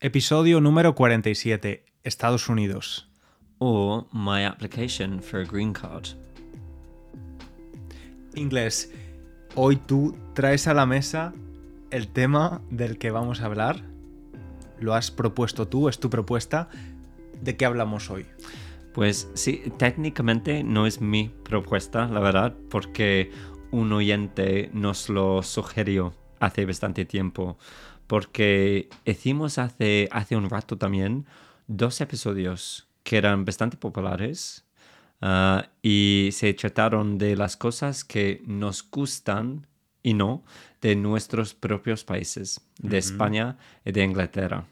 Episodio número 47. Estados Unidos. Or my application for a green card. Inglés. Hoy tú traes a la mesa el tema del que vamos a hablar. Lo has propuesto tú, es tu propuesta. ¿De qué hablamos hoy? Pues sí, técnicamente no es mi propuesta, la verdad, porque un oyente nos lo sugirió hace bastante tiempo. Porque hicimos hace, hace un rato también dos episodios que eran bastante populares ah, y se trataron de las cosas que nos gustan y no de nuestros propios países, de España y de Inglaterra.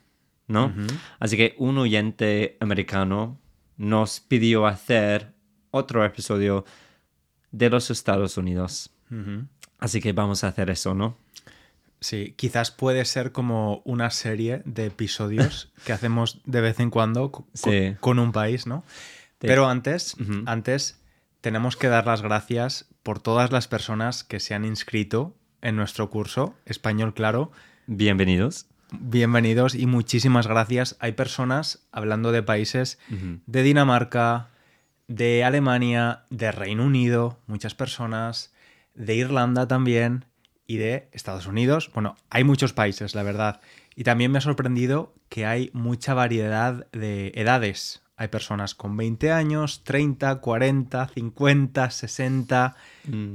¿no? Así que un oyente americano nos pidió hacer otro episodio de los Estados Unidos. Así que vamos a hacer eso, ¿no? Sí, quizás puede ser como una serie de episodios que hacemos de vez en cuando Sí. con un país, ¿no? Pero antes, antes tenemos que dar las gracias por todas las personas que se han inscrito en nuestro curso Español Claro. Bienvenidos. Bienvenidos y muchísimas gracias. Hay personas hablando de países de Dinamarca, de Alemania, de Reino Unido, muchas personas, de Irlanda también y de Estados Unidos. Bueno, hay muchos países, la verdad. Y también me ha sorprendido que hay mucha variedad de edades. Hay personas con 20 años, 30, 40, 50, 60,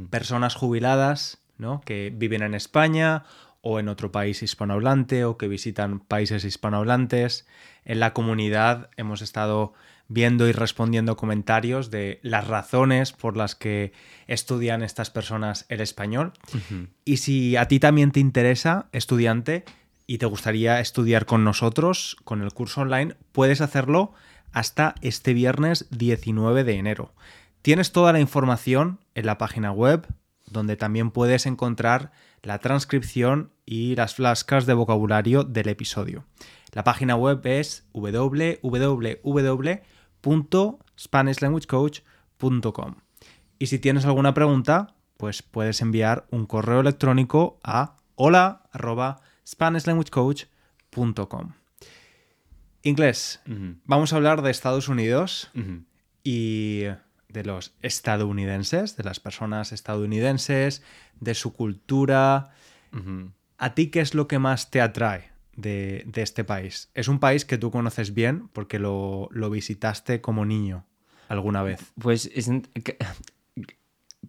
personas jubiladas, ¿no? Que viven en España o en otro país hispanohablante o que visitan países hispanohablantes. En la comunidad hemos estado viendo y respondiendo comentarios de las razones por las que estudian estas personas el español. Y si a ti también te interesa, estudiante, y te gustaría estudiar con nosotros, con el curso online, puedes hacerlo hasta este viernes 19 de enero. Tienes toda la información en la página web, donde también puedes encontrar la transcripción y las flascas de vocabulario del episodio. La página web es www.spanishlanguagecoach.com. Y si tienes alguna pregunta, pues puedes enviar un correo electrónico a hola@spanishlanguagecoach.com. Inglés. Vamos a hablar de Estados Unidos y de los estadounidenses, de las personas estadounidenses, de su cultura. ¿A ti qué es lo que más te atrae de, de este país? Es un país que tú conoces bien porque lo, lo visitaste como niño alguna vez. Pues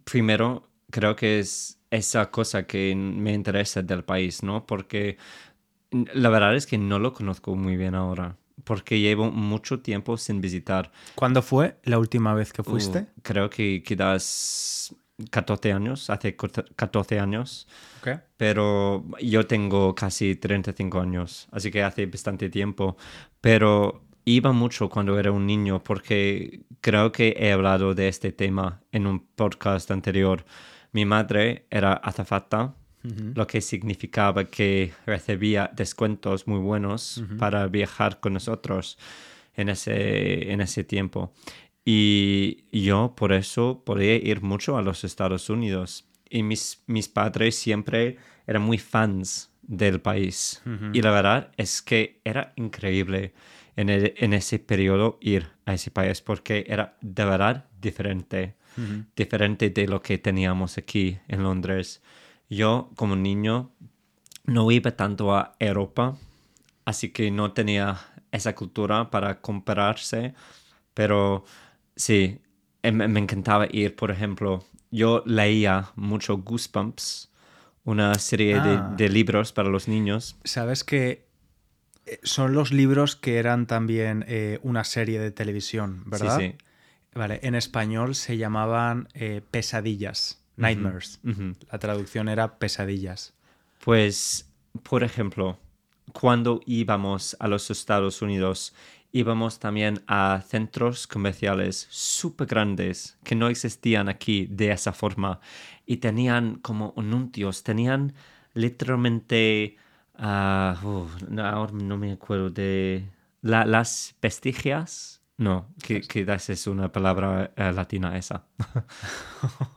primero creo que es esa cosa que me interesa del país, ¿no? Porque la verdad es que no lo conozco muy bien ahora, porque llevo mucho tiempo sin visitar. ¿Cuándo fue la última vez que fuiste? Uh, creo que quizás 14 años, hace 14 años, Ok. pero yo tengo casi 35 años, así que hace bastante tiempo, pero iba mucho cuando era un niño porque creo que he hablado de este tema en un podcast anterior. Mi madre era azafata, lo que significaba que recibía descuentos muy buenos para viajar con nosotros en ese, en ese tiempo. Y yo por eso podía ir mucho a los Estados Unidos. Y mis, mis padres siempre eran muy fans del país. Y la verdad es que era increíble en, el- en ese periodo ir a ese país porque era de verdad diferente. Diferente de lo que teníamos aquí en Londres. Yo como niño no iba tanto a Europa, así que no tenía esa cultura para compararse, pero sí, eh, me, me encantaba ir, por ejemplo, yo leía mucho Goosebumps, una serie de- Ah. de, libros para los niños. Sabes que eh, son los libros que eran también eh, una serie de televisión, ¿verdad? Sí, sí. Vale, en español se llamaban eh, pesadillas, nightmares. La traducción era pesadillas. Pues, por ejemplo, cuando íbamos a los Estados Unidos, íbamos también a centros comerciales súper grandes que no existían aquí de esa forma y tenían como anuncios, tenían literalmente, ah, uh, no, ahora no me acuerdo de la- las vestigias No, que, quizás es una palabra eh, latina esa.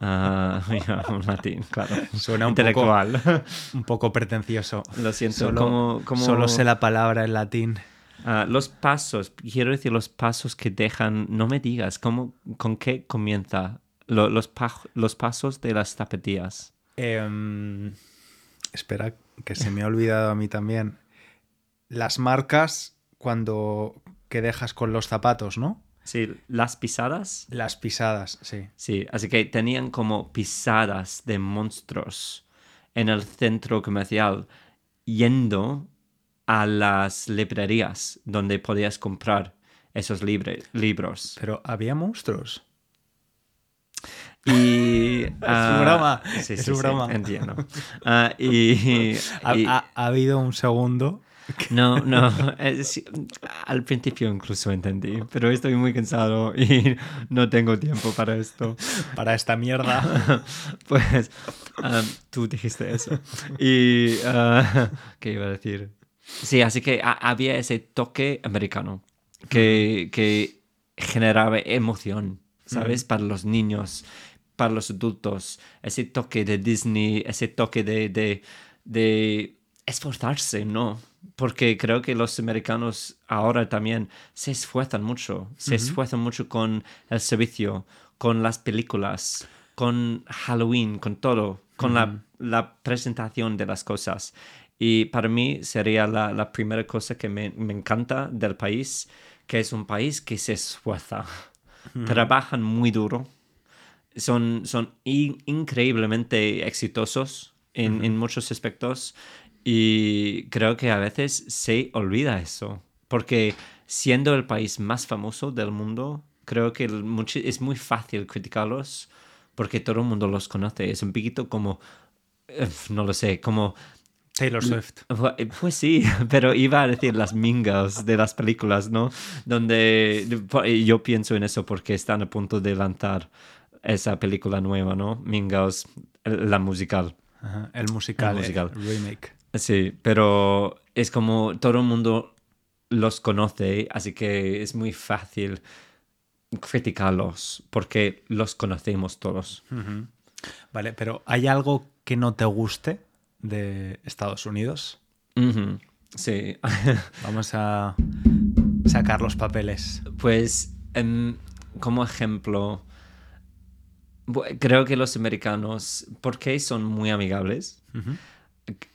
Ah, mira, un latín, claro. Suena un Intelectual. poco, un poco pretencioso. Lo siento, Solo, como, como- solo sé la palabra en latín. Ah, los pasos, quiero decir los pasos que dejan, no me digas, ¿cómo, ¿con qué comienza? Lo- los, pa- los pasos de las zapatillas. Em, espera, que se me ha olvidado a mí también. Las marcas cuando que dejas con los zapatos, ¿no? Sí, las pisadas. Las pisadas, sí. Sí, así que tenían como pisadas de monstruos en el centro comercial yendo a las librerías donde podías comprar esos libros. Pero había monstruos. Y, ah, broma, sí, es sí, sí, broma. entiendo. Ah, y, Ha, y- ha- ha habido un segundo. no, no, al principio incluso entendí, pero estoy muy cansado y no tengo tiempo para esto. Para esta mierda. Pues ah, tú dijiste eso. Y, ¿qué iba a decir? Sí, así que ha- había ese toque americano que, que generaba emoción, ¿sabes? Para los niños, para los adultos. Ese toque de Disney, ese toque de, de, de esforzarse, ¿no? Porque creo que los americanos ahora también se esfuerzan mucho, se esfuerzan mucho con el servicio, con las películas, con Halloween, con todo, con la, la presentación de las cosas. Y para mí sería la, la primera cosa que me, me encanta del país, que es un país que se esfuerza, trabajan muy duro, son, son in- increíblemente exitosos en, en muchos aspectos. Y creo que a veces se olvida eso, porque siendo el país más famoso del mundo, creo que es muy fácil criticarlos porque todo el mundo los conoce. Es un poquito como, eh, no lo sé, como Taylor Swift. Pu- Pues sí, pero iba a decir las mingas de las películas, ¿no? Donde yo pienso en eso porque están a punto de lanzar esa película nueva, ¿no? Mingas, la musical. Ajá, El musical. El musical. el remake. Sí, pero es como todo el mundo los conoce, así que es muy fácil criticarlos porque los conocemos todos. Vale, pero ¿hay algo que no te guste de Estados Unidos? Sí. Vamos a sacar los papeles. Pues, em, como ejemplo, creo que los americanos, porque son muy amigables,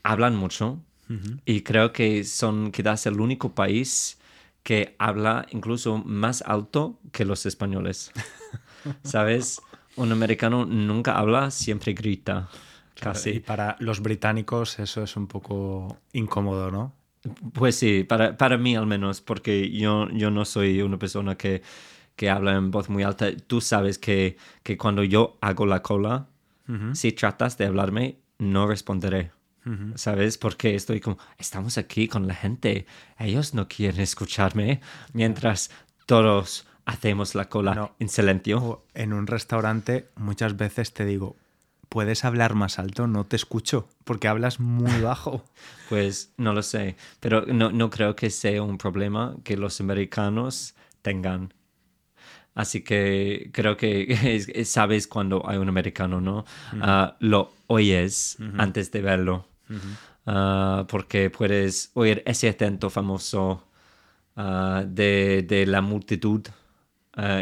hablan mucho y creo que son quizás el único país que habla incluso más alto que los españoles. ¿Sabes? Un americano nunca habla, siempre grita. Y Casi. para los británicos eso es un poco incómodo, ¿no? Pues sí, para, para mí al menos, porque yo, yo no soy una persona que, que habla en voz muy alta. Tú sabes que, que cuando yo hago la cola, si tratas de hablarme, no responderé. ¿Sabes? Porque estoy como, estamos aquí con la gente, ellos no quieren escucharme, mientras todos hacemos la cola No. en silencio. O en un restaurante muchas veces te digo, ¿puedes hablar más alto? No te escucho, porque hablas muy bajo. Pues no lo sé, pero no, no creo que sea un problema que los americanos tengan. Así que creo que es- es- sabes cuando hay un americano, ¿no? Ah, lo oyes antes de verlo. Ah, porque puedes oír ese acento famoso ah, de, de la multitud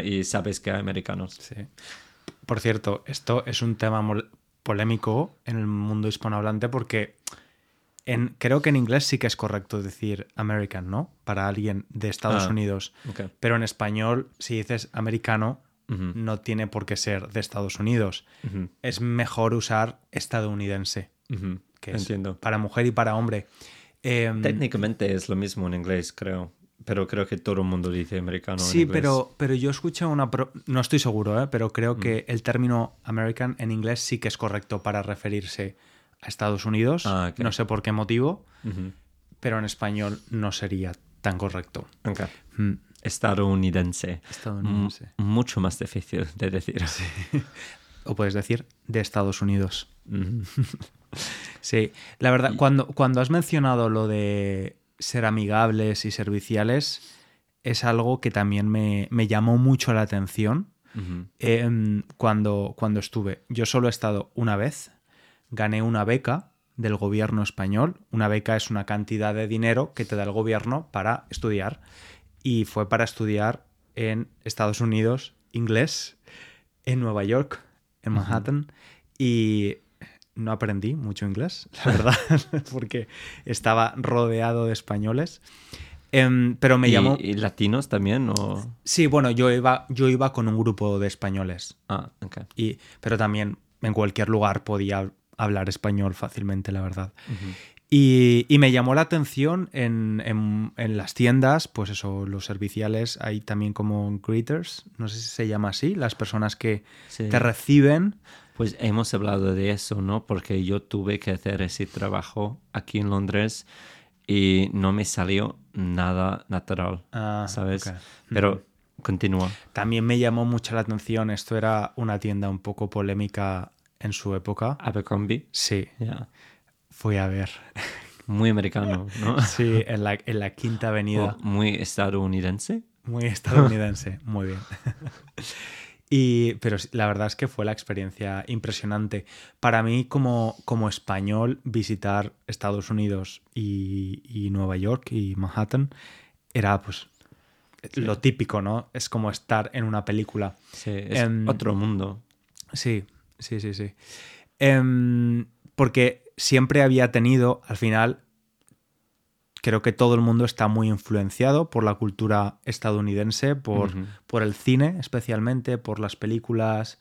y sabes que hay americanos. Sí. Por cierto, esto es un tema polémico en el mundo hispanohablante porque en, creo que en inglés sí que es correcto decir American, ¿no? Para alguien de Estados Ah, Unidos. Pero en español, si dices americano, no tiene por qué ser de Estados Unidos. Es mejor usar estadounidense, que es Entiendo. para mujer y para hombre. Em, Técnicamente es lo mismo en inglés, creo. Pero creo que todo el mundo dice americano. en Sí, inglés. pero, pero yo escuché una... pro- No estoy seguro, ¿eh? pero creo que el término American en inglés sí que es correcto para referirse a Estados Unidos. Ah. No sé por qué motivo, pero en español no sería tan correcto. Mm, Estadounidense. Estadounidense. M- mucho más difícil de decir. O puedes decir de Estados Unidos. Sí, la verdad, cuando, cuando has mencionado lo de ser amigables y serviciales, es algo que también me, me llamó mucho la atención em, cuando, cuando estuve. Yo solo he estado una vez, gané una beca del gobierno español. Una beca es una cantidad de dinero que te da el gobierno para estudiar. Y fue para estudiar en Estados Unidos inglés, en Nueva York, en Manhattan. Y no aprendí mucho inglés, la verdad, porque estaba rodeado de españoles. Em, pero me llamó. ¿Y latinos también? O... Sí, bueno, yo iba, yo iba con un grupo de españoles. Ah, ok. Y, pero también en cualquier lugar podía hablar español fácilmente, la verdad. Y, y, me llamó la atención en, en, en, las tiendas, pues eso, los serviciales, hay también como greeters, no sé si se llama así, las personas que sí. te reciben. Pues hemos hablado de eso, ¿no? Porque yo tuve que hacer ese trabajo aquí en Londres y no me salió nada natural, ah, ¿sabes? okay. Pero continúa. También me llamó mucho la atención, esto era una tienda un poco polémica en su época. Abercrombie. Sí. Yeah. Fui a ver. Muy americano, ¿no? Sí, en la, en la Quinta Avenida. Oh, muy estadounidense. Muy estadounidense, muy bien. Y, pero la verdad es que fue la experiencia impresionante. Para mí, como, como español, visitar Estados Unidos y, y Nueva York y Manhattan era pues sí. lo típico, ¿no? Es como estar en una película. Sí, es um, otro mundo. Sí, sí, sí, sí. Um, porque siempre había tenido, al final, creo que todo el mundo está muy influenciado por la cultura estadounidense, por, uh -huh. por el cine especialmente, por las películas.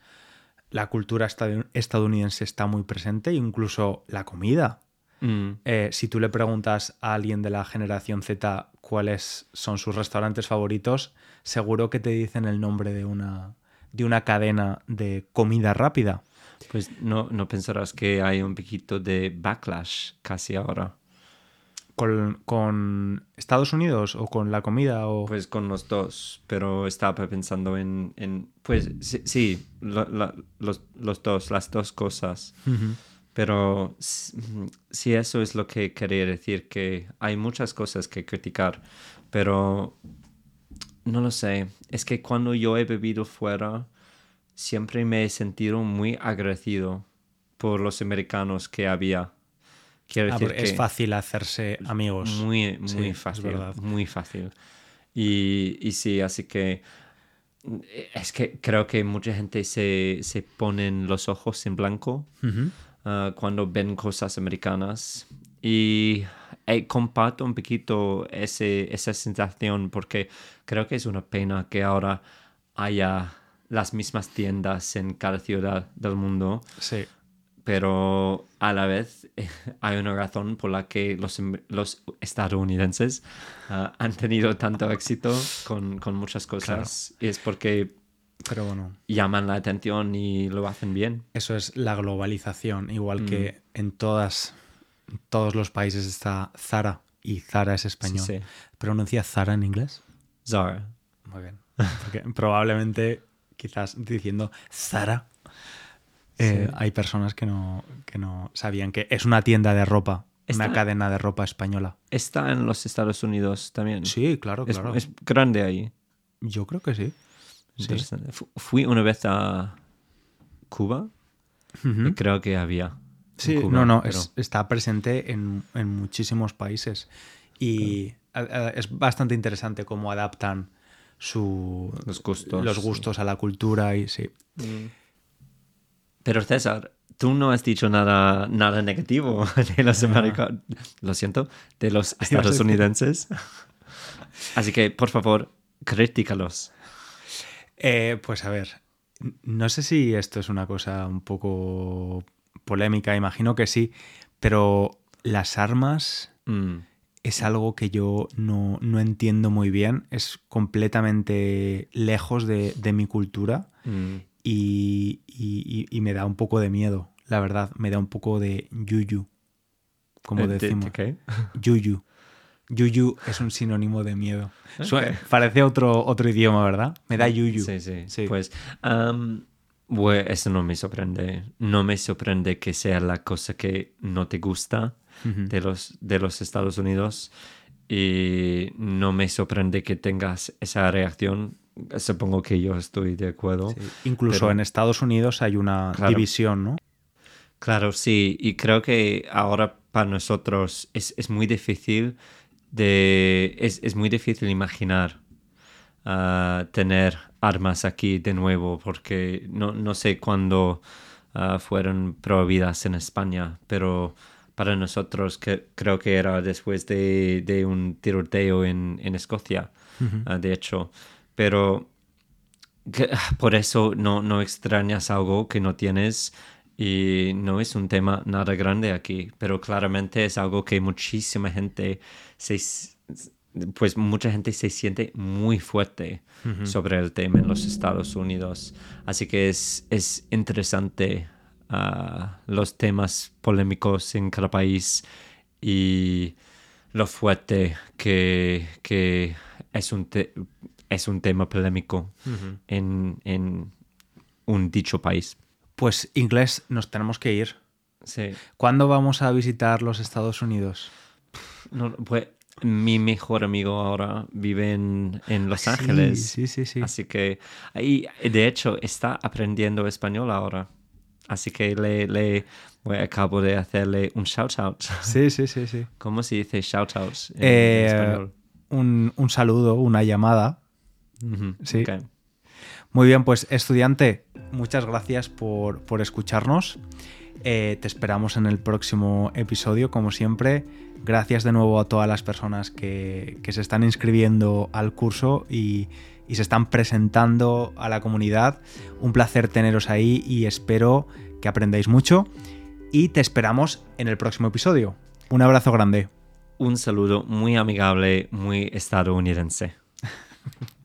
La cultura estadounidense está muy presente, incluso la comida. Mm. Eh, si tú le preguntas a alguien de la generación Z cuáles son sus restaurantes favoritos, seguro que te dicen el nombre de una, de una cadena de comida rápida. Pues no, no pensarás que hay un poquito de backlash casi ahora. ¿Con, ¿Con, Estados Unidos o con la comida? O... Pues con los dos, pero estaba pensando en, en pues sí, sí lo, lo, los, los, dos, las dos cosas. Uh -huh. Pero si eso es lo que quería decir, que hay muchas cosas que criticar, pero no lo sé, es que cuando yo he bebido fuera, siempre me he sentido muy agradecido por los americanos que había. Quiero decir ah, que es fácil hacerse amigos. Muy, muy sí, fácil. Muy fácil. Y, y, sí, así que es que creo que mucha gente se, se pone los ojos en blanco uh -huh. uh, cuando ven cosas americanas. Y eh, comparto un poquito ese, esa sensación porque creo que es una pena que ahora haya las mismas tiendas en cada ciudad del mundo. Sí pero a la vez hay una razón por la que los, los estadounidenses uh, han tenido tanto éxito con, con muchas cosas claro. y es porque pero bueno. llaman la atención y lo hacen bien. Eso es la globalización, igual mm. que en todas, todos los países está Zara y Zara es español. Sí, sí. ¿Pronuncia Zara en inglés? Zara. Muy bien. Porque probablemente quizás diciendo Zara eh, sí. Hay personas que no, que no sabían que es una tienda de ropa, está, una cadena de ropa española. ¿Está en los Estados Unidos también? Sí, claro, claro. Es, es grande ahí. Yo creo que sí. sí. Fui una vez a Cuba uh -huh. y creo que había. Sí, Cuba, no, no, pero... es, está presente en, en, muchísimos países y claro. es bastante interesante cómo adaptan su, los, gustos, los gustos a la cultura y sí. Mm. Pero César, tú no has dicho nada, nada negativo de los americanos, lo siento, de los estadounidenses. Así que, por favor, critícalos. Eh, pues a ver, no sé si esto es una cosa un poco polémica, imagino que sí, pero las armas mm. Es algo que yo no, no, entiendo muy bien, es completamente lejos de, de mi cultura. Mm y, y, y, me da un poco de miedo, la verdad, me da un poco de yuyu, como ¿De, decimos. ¿De qué? Yuyu. Yuyu es un sinónimo de miedo. Okay. Parece otro, otro idioma, ¿verdad? Me da yuyu. Sí, sí. sí. Pues um, bueno, eso no me sorprende. No me sorprende que sea la cosa que no te gusta uh -huh. de, los, de los Estados Unidos. y no me sorprende que tengas esa reacción. Supongo que yo estoy de acuerdo. Incluso en Estados Unidos hay una división, ¿no? Claro, sí, y creo que ahora para nosotros es, es muy difícil de es, es muy difícil imaginar uh, tener armas aquí de nuevo porque no, no sé cuándo uh, fueron prohibidas en España, pero para nosotros que, creo que era después de, de un tiroteo en, en Escocia, uh, de hecho, pero que, por eso no, no extrañas algo que no tienes y no es un tema nada grande aquí, pero claramente es algo que muchísima gente se, pues mucha gente se siente muy fuerte sobre el tema en los Estados Unidos. Así que es, es interesante uh, los temas polémicos en cada país y lo fuerte que, que es, un es un tema polémico en, en un dicho país. Pues inglés, nos tenemos que ir. Sí. ¿Cuándo vamos a visitar los Estados Unidos? No, pues mi mejor amigo ahora vive en, en Los Ángeles. Sí, sí, sí. Así que, de hecho, está aprendiendo español ahora. Así que le, le acabo de hacerle un shout out. Sí, sí, sí, sí. ¿Cómo se dice shout out en Eh, español? Un, un saludo, una llamada. Sí. Muy bien, pues estudiante, muchas gracias por, por escucharnos. Eh, te esperamos en el próximo episodio, como siempre. Gracias de nuevo a todas las personas que, que se están inscribiendo al curso y, y se están presentando a la comunidad. Un placer teneros ahí y espero que aprendáis mucho. Y te esperamos en el próximo episodio. Un abrazo grande. Un saludo muy amigable, muy estadounidense.